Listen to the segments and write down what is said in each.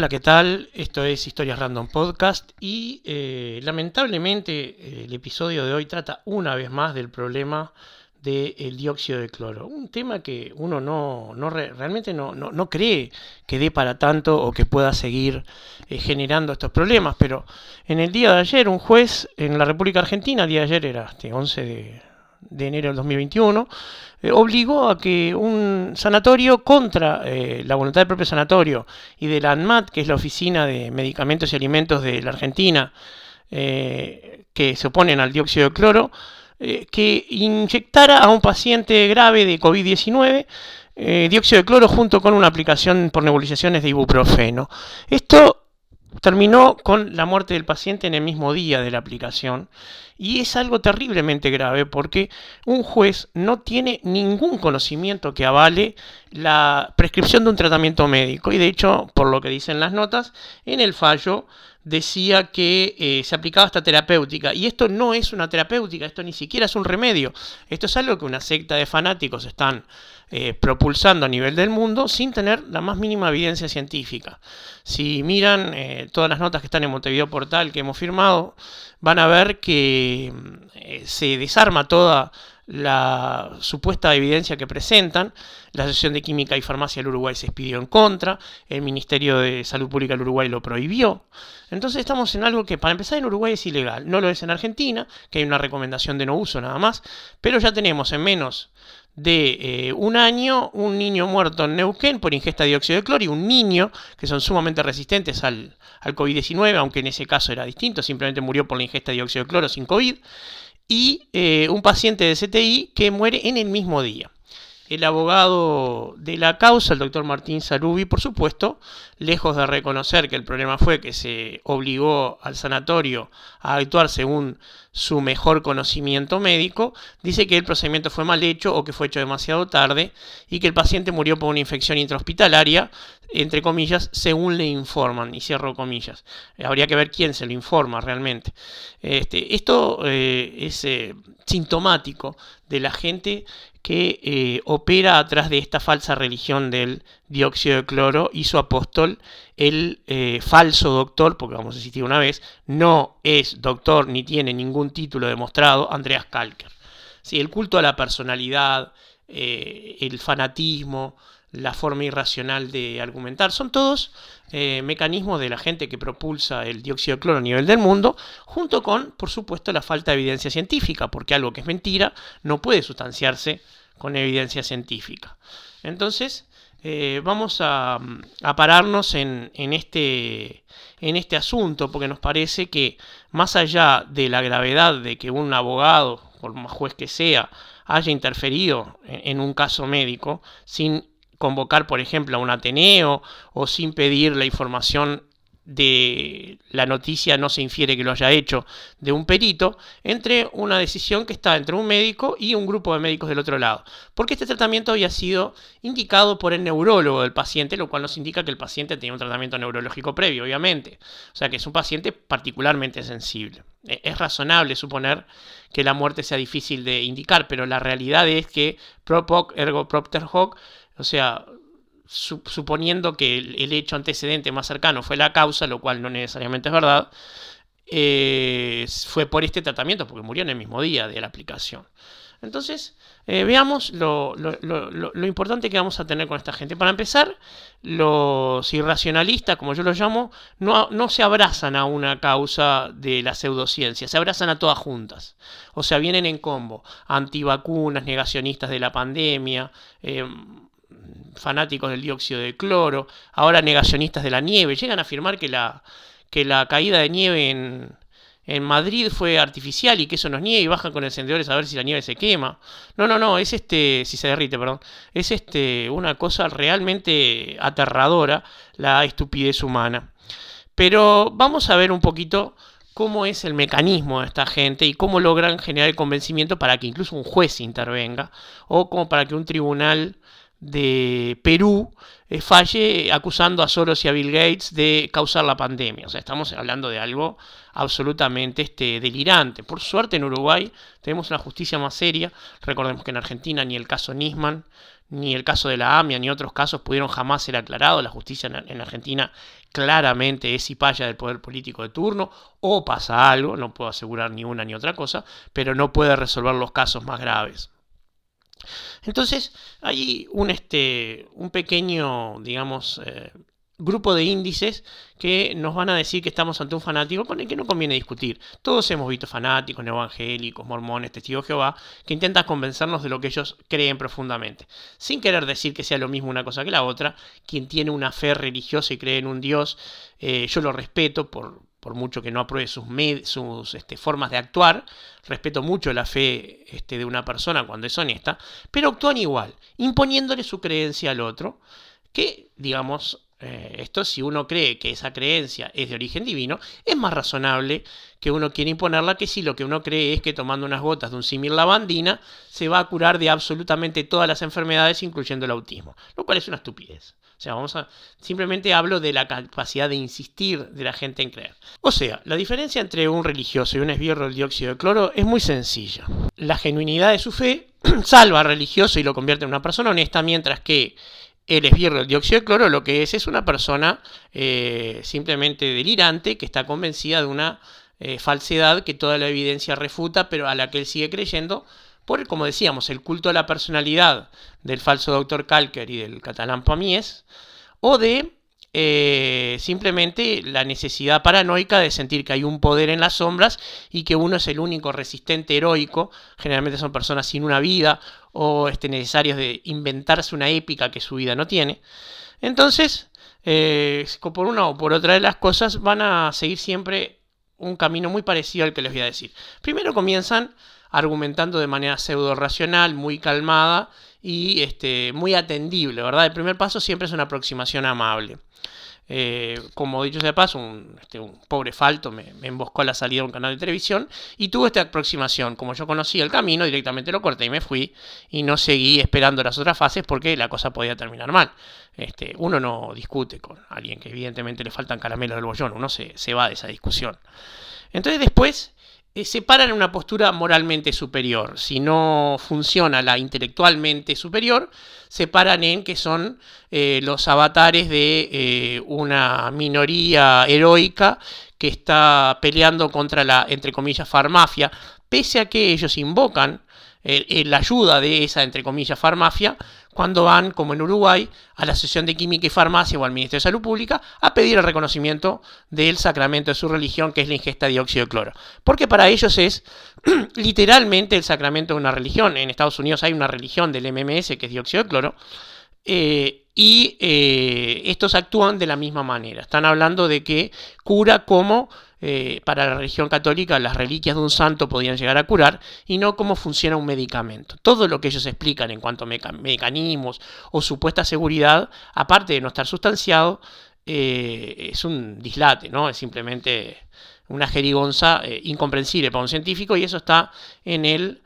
Hola, ¿qué tal? Esto es Historias Random Podcast y eh, lamentablemente eh, el episodio de hoy trata una vez más del problema del dióxido de cloro. Un tema que uno no, no re- realmente no, no, no cree que dé para tanto o que pueda seguir eh, generando estos problemas, pero en el día de ayer un juez en la República Argentina, el día de ayer era este 11 de, de enero del 2021, eh, obligó a que un sanatorio contra eh, la voluntad del propio sanatorio y de la ANMAT, que es la Oficina de Medicamentos y Alimentos de la Argentina, eh, que se oponen al dióxido de cloro, que inyectara a un paciente grave de COVID-19 eh, dióxido de cloro junto con una aplicación por nebulizaciones de ibuprofeno. Esto terminó con la muerte del paciente en el mismo día de la aplicación y es algo terriblemente grave porque un juez no tiene ningún conocimiento que avale la prescripción de un tratamiento médico. Y de hecho, por lo que dicen las notas, en el fallo decía que eh, se aplicaba esta terapéutica y esto no es una terapéutica, esto ni siquiera es un remedio, esto es algo que una secta de fanáticos están eh, propulsando a nivel del mundo sin tener la más mínima evidencia científica. Si miran eh, todas las notas que están en Montevideo Portal que hemos firmado, van a ver que eh, se desarma toda la supuesta evidencia que presentan. La Asociación de Química y Farmacia del Uruguay se expidió en contra, el Ministerio de Salud Pública del Uruguay lo prohibió. Entonces estamos en algo que para empezar en Uruguay es ilegal, no lo es en Argentina, que hay una recomendación de no uso nada más, pero ya tenemos en menos de eh, un año un niño muerto en Neuquén por ingesta de dióxido de cloro y un niño que son sumamente resistentes al, al COVID-19, aunque en ese caso era distinto, simplemente murió por la ingesta de dióxido de cloro sin COVID, y eh, un paciente de CTI que muere en el mismo día. El abogado de la causa, el doctor Martín Sarubi, por supuesto, lejos de reconocer que el problema fue que se obligó al sanatorio a actuar según su mejor conocimiento médico, dice que el procedimiento fue mal hecho o que fue hecho demasiado tarde y que el paciente murió por una infección intrahospitalaria, entre comillas, según le informan, y cierro comillas. Eh, habría que ver quién se lo informa realmente. Este, esto eh, es eh, sintomático de la gente que eh, opera atrás de esta falsa religión del dióxido de cloro y su apóstol, el eh, falso doctor, porque vamos a insistir una vez, no es doctor ni tiene ningún título demostrado, Andreas Kalker. Sí, el culto a la personalidad, eh, el fanatismo, la forma irracional de argumentar, son todos eh, mecanismos de la gente que propulsa el dióxido de cloro a nivel del mundo, junto con, por supuesto, la falta de evidencia científica, porque algo que es mentira no puede sustanciarse con evidencia científica. Entonces, eh, vamos a, a pararnos en, en, este, en este asunto, porque nos parece que más allá de la gravedad de que un abogado, por más juez que sea, haya interferido en, en un caso médico sin convocar, por ejemplo, a un Ateneo o sin pedir la información de la noticia no se infiere que lo haya hecho de un perito, entre una decisión que está entre un médico y un grupo de médicos del otro lado. Porque este tratamiento había sido indicado por el neurólogo del paciente, lo cual nos indica que el paciente tenía un tratamiento neurológico previo, obviamente. O sea que es un paciente particularmente sensible. Es razonable suponer que la muerte sea difícil de indicar, pero la realidad es que prop hoc ergo propter hoc, o sea, suponiendo que el, hecho antecedente más cercano fue la causa, lo cual no necesariamente es verdad, eh, fue por este tratamiento, porque murió en el mismo día de la aplicación. Entonces, eh, veamos lo, lo, lo, lo, importante que vamos a tener con esta gente. Para empezar, los irracionalistas, como yo los llamo, no, no se abrazan a una causa de la pseudociencia, se abrazan a todas juntas. O sea, vienen en combo, antivacunas, negacionistas de la pandemia, eh, fanáticos del dióxido de cloro, ahora negacionistas de la nieve, llegan a afirmar que la, que la caída de nieve en, en Madrid fue artificial y que eso no es nieve y bajan con encendedores a ver si la nieve se quema. No, no, no, es este, si se derrite, perdón, es este una cosa realmente aterradora la estupidez humana. Pero vamos a ver un poquito cómo es el mecanismo de esta gente y cómo logran generar el convencimiento para que incluso un juez intervenga o como para que un tribunal de Perú eh, falle acusando a Soros y a Bill Gates de causar la pandemia. O sea, estamos hablando de algo absolutamente este, delirante. Por suerte en Uruguay tenemos una justicia más seria. Recordemos que en Argentina ni el caso Nisman, ni el caso de la AMIA, ni otros casos pudieron jamás ser aclarados. La justicia en Argentina claramente es cipaya del poder político de turno, o pasa algo, no puedo asegurar ni una ni otra cosa, pero no puede resolver los casos más graves. Entonces, hay un, este, un pequeño, digamos, eh, grupo de índices que nos van a decir que estamos ante un fanático con el que no conviene discutir. Todos hemos visto fanáticos, evangélicos, mormones, testigos de Jehová, que intentan convencernos de lo que ellos creen profundamente. Sin querer decir que sea lo mismo una cosa que la otra, quien tiene una fe religiosa y cree en un Dios, eh, yo lo respeto por, por mucho que no apruebe sus, este, formas de actuar, respeto mucho la fe este, de una persona cuando es honesta, pero actúan igual, imponiéndole su creencia al otro, que, digamos, eh, esto si uno cree que esa creencia es de origen divino, es más razonable que uno quiera imponerla que si lo que uno cree es que tomando unas gotas de un símil lavandina se va a curar de absolutamente todas las enfermedades, incluyendo el autismo, lo cual es una estupidez. Sea, vamos a. Simplemente hablo de la capacidad de insistir de la gente en creer. O sea, la diferencia entre un religioso y un esbirro del dióxido de cloro es muy sencilla. La genuinidad de su fe salva al religioso y lo convierte en una persona honesta, mientras que el esbirro del dióxido de cloro lo que es es una persona eh, simplemente delirante que está convencida de una eh, falsedad que toda la evidencia refuta, pero a la que él sigue creyendo por, como decíamos, el culto a la personalidad del falso doctor Calker y del catalán Pamies, o de eh, simplemente la necesidad paranoica de sentir que hay un poder en las sombras y que uno es el único resistente heroico, generalmente son personas sin una vida o este, necesarios de inventarse una épica que su vida no tiene. Entonces, eh, por una o por otra de las cosas, van a seguir siempre un camino muy parecido al que les voy a decir. Primero comienzan argumentando de manera pseudo racional, muy calmada y este, muy atendible, ¿verdad? El primer paso siempre es una aproximación amable. Eh, como dicho sea paso, un, este, un pobre falto me, emboscó a la salida de un canal de televisión y tuve esta aproximación. Como yo conocía el camino, directamente lo corté y me fui y no seguí esperando las otras fases porque la cosa podía terminar mal. Este, uno no discute con alguien que evidentemente le faltan caramelos del bollón, uno se, se va de esa discusión. Entonces después se paran en una postura moralmente superior. Si no funciona la intelectualmente superior, se paran en que son eh, los avatares de eh, una minoría heroica que está peleando contra la, entre comillas, farmafia, pese a que ellos invocan la ayuda de esa, entre comillas, farmafia, cuando van, como en Uruguay, a la Asociación de Química y Farmacia o al Ministerio de Salud Pública a pedir el reconocimiento del sacramento de su religión, que es la ingesta de dióxido de cloro. Porque para ellos es literalmente el sacramento de una religión. En Estados Unidos hay una religión del MMS, que es dióxido de cloro, eh, y eh, estos actúan de la misma manera. Están hablando de que cura como eh, para la religión católica las reliquias de un santo podían llegar a curar y no cómo funciona un medicamento. Todo lo que ellos explican en cuanto a mecanismos o supuesta seguridad, aparte de no estar sustanciado, eh, es un dislate, ¿no? Es simplemente una jerigonza eh, incomprensible para un científico y eso está en el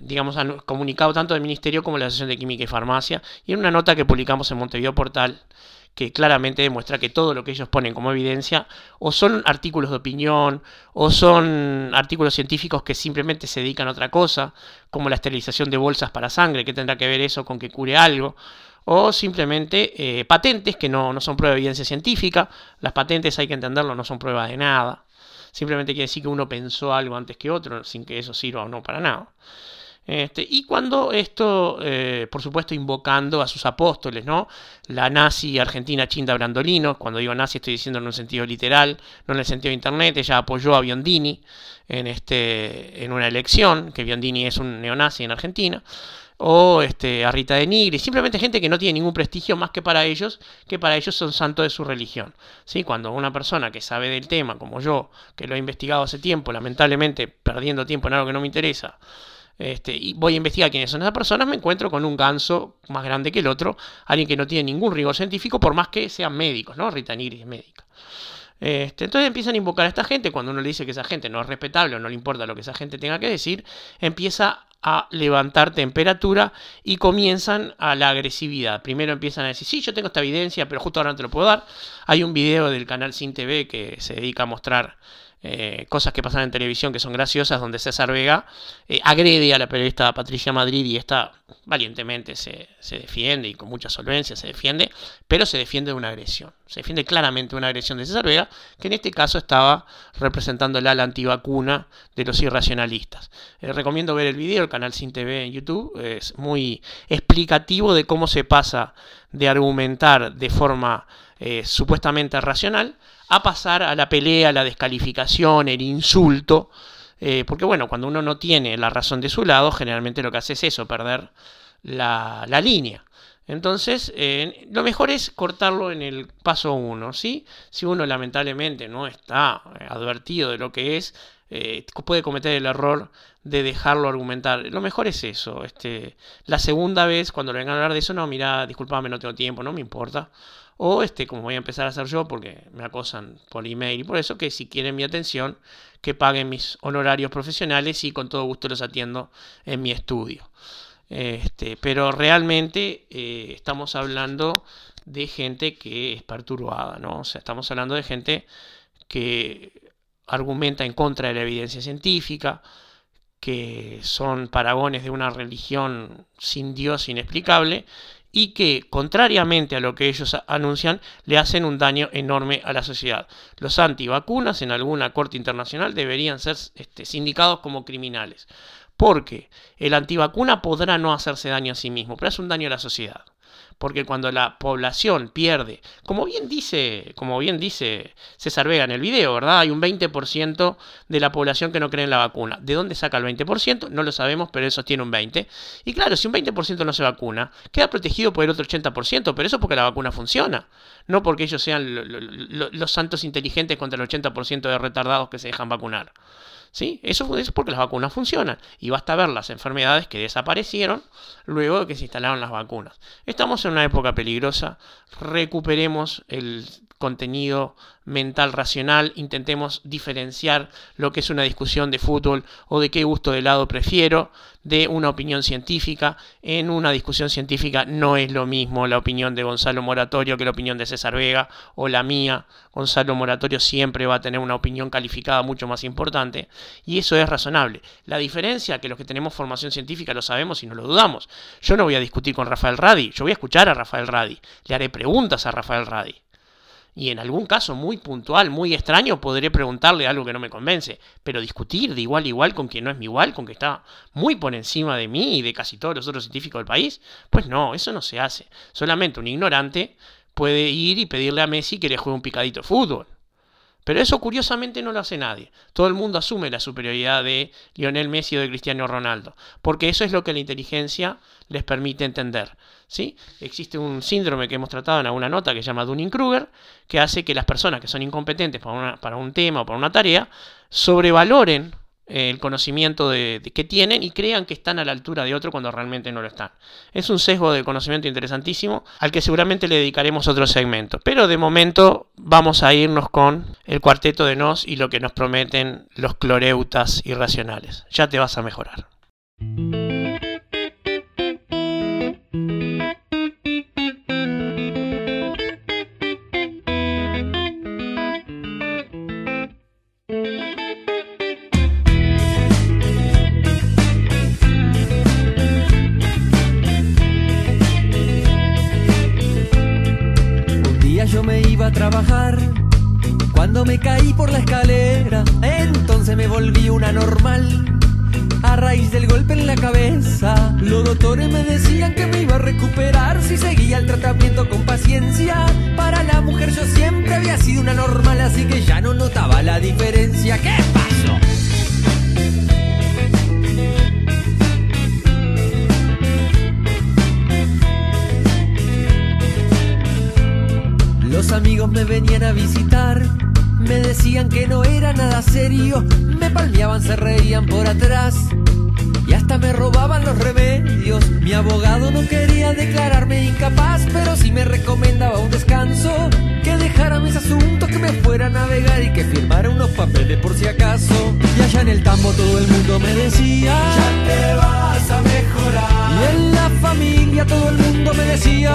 digamos, comunicado tanto del Ministerio como de la Asociación de Química y Farmacia, y en una nota que publicamos en Montevideo Portal, que claramente demuestra que todo lo que ellos ponen como evidencia o son artículos de opinión o son artículos científicos que simplemente se dedican a otra cosa, como la esterilización de bolsas para sangre, que tendrá que ver eso con que cure algo, o simplemente eh, patentes que no, no son prueba de evidencia científica, las patentes hay que entenderlo, no son prueba de nada, simplemente quiere decir que uno pensó algo antes que otro, sin que eso sirva o no para nada. Este, y cuando esto, eh, por supuesto, invocando a sus apóstoles, ¿no? La nazi argentina Chinda Brandolino, cuando digo nazi estoy diciendo en un sentido literal, no en el sentido de internet, ella apoyó a Biondini en, este, en una elección, que Biondini es un neonazi en Argentina, o este, a Rita de Nigri, simplemente gente que no tiene ningún prestigio más que para ellos, que para ellos son santos de su religión. ¿Sí? Cuando una persona que sabe del tema, como yo, que lo he investigado hace tiempo, lamentablemente perdiendo tiempo en algo que no me interesa, Este, y voy a investigar quiénes son esas personas, me encuentro con un ganso más grande que el otro, alguien que no tiene ningún rigor científico, por más que sean médicos, ¿no? Rita Nigri es médica. Este, entonces empiezan a invocar a esta gente, cuando uno le dice que esa gente no es respetable o no le importa lo que esa gente tenga que decir, empieza a levantar temperatura y comienzan a la agresividad. Primero empiezan a decir, sí, yo tengo esta evidencia, pero justo ahora no te lo puedo dar. Hay un video del canal Sin TV que se dedica a mostrar eh, cosas que pasan en televisión que son graciosas, donde César Vega eh, agrede a la periodista Patricia Madrid y esta valientemente se, defiende y con mucha solvencia se defiende, pero se defiende de una agresión. Se defiende claramente de una agresión de César Vega, que en este caso estaba representando la antivacuna de los irracionalistas. Eh, recomiendo ver el video, el canal Sin TV en YouTube, es muy explicativo de cómo se pasa de argumentar de forma supuestamente racional a pasar a la pelea, la descalificación, el insulto, eh, porque bueno, cuando uno no tiene la razón de su lado, generalmente lo que hace es eso, perder la, línea. Entonces, eh, lo mejor es cortarlo en el paso uno, ¿sí? Si uno lamentablemente no está eh, advertido de lo que es, puede cometer el error de dejarlo argumentar. Lo mejor es eso. Este, la segunda vez, cuando le vengan a hablar de eso, no, mira, discúlpame, no tengo tiempo, no me importa. O este, como voy a empezar a hacer yo, porque me acosan por email y por eso, que si quieren mi atención, que paguen mis honorarios profesionales y con todo gusto los atiendo en mi estudio. Este, pero realmente eh, estamos hablando de gente que es perturbada, ¿no? O sea, estamos hablando de gente que argumenta en contra de la evidencia científica, que son paragones de una religión sin Dios inexplicable y que, contrariamente a lo que ellos anuncian, le hacen un daño enorme a la sociedad. Los antivacunas en alguna corte internacional deberían ser este, sindicados como criminales, porque el antivacuna podrá no hacerse daño a sí mismo, pero hace un daño a la sociedad porque cuando la población pierde, como bien dice, como bien dice César Vega en el video, ¿verdad? Hay un 20% de la población que no cree en la vacuna. ¿De dónde saca el 20%? No lo sabemos, pero eso tiene un 20. Y claro, si un 20% no se vacuna, queda protegido por el otro 80%, pero eso porque la vacuna funciona, no porque ellos sean los santos inteligentes contra el 80% de retardados que se dejan vacunar. ¿Sí? Eso es porque las vacunas funcionan. Y basta ver las enfermedades que desaparecieron luego de que se instalaron las vacunas. Estamos en una época peligrosa. Recuperemos el contenido mental racional, intentemos diferenciar lo que es una discusión de fútbol o de qué gusto de helado prefiero de una opinión científica. En una discusión científica no es lo mismo la opinión de Gonzalo Moratorio que la opinión de César Vega o la mía. Gonzalo Moratorio siempre va a tener una opinión calificada mucho más importante y eso es razonable. La diferencia que los que tenemos formación científica lo sabemos y no lo dudamos. Yo no voy a discutir con Rafael Radi, yo voy a escuchar a Rafael Radi, le haré preguntas a Rafael Radi y en algún caso muy puntual, muy extraño, podré preguntarle algo que no me convence, pero discutir de igual a igual con quien no es mi igual, con que está muy por encima de mí y de casi todos los otros científicos del país, pues no, eso no se hace. Solamente un ignorante puede ir y pedirle a Messi que le juegue un picadito de fútbol. Pero eso curiosamente no lo hace nadie. Todo el mundo asume la superioridad de Lionel Messi o de Cristiano Ronaldo, porque eso es lo que la inteligencia les permite entender. ¿sí? Existe un síndrome que hemos tratado en alguna nota que se llama Dunning-Kruger, que hace que las personas que son incompetentes para, para un tema o para una tarea sobrevaloren el conocimiento de, que tienen y crean que están a la altura de otro cuando realmente no lo están. Es un sesgo de conocimiento interesantísimo al que seguramente le dedicaremos otro segmento. Pero de momento vamos a irnos con el cuarteto de Nos y lo que nos prometen los cloreutas irracionales. Ya te vas a mejorar. Caí por la escalera, entonces me volví una normal. A raíz del golpe en la cabeza, los doctores me decían que me iba a recuperar si seguía el tratamiento con paciencia. Para la mujer yo siempre había sido una normal, así que ya no notaba la diferencia. ¿Qué pasó? Me decían que no era nada serio, me palmeaban, se reían por atrás y hasta me robaban los remedios. Mi abogado no quería declararme incapaz, pero sí me recomendaba un descanso. Que dejara mis asuntos, que me fuera a navegar y que firmara unos papeles por si acaso. Y allá en el tambo todo el mundo me decía: Ya te vas a mejorar. Y en la familia todo el mundo me decía: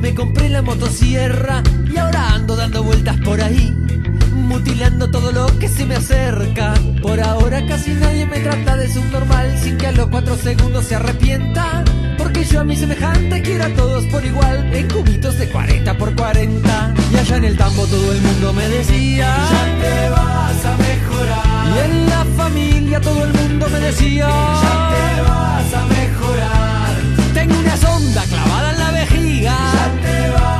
me compré la motosierra y ahora ando dando vueltas por ahí, mutilando todo lo que se me acerca. Por ahora casi nadie me trata de subnormal sin que a los cuatro segundos se arrepienta. Porque yo a mi semejante quiero a todos por igual, en cubitos de 40 por 40. Y allá en el tambo todo el mundo me decía, ya te vas a mejorar. Y en la familia todo el mundo me decía, ya te vas a mejorar. Tengo una sonda, claro castigar. Ya te va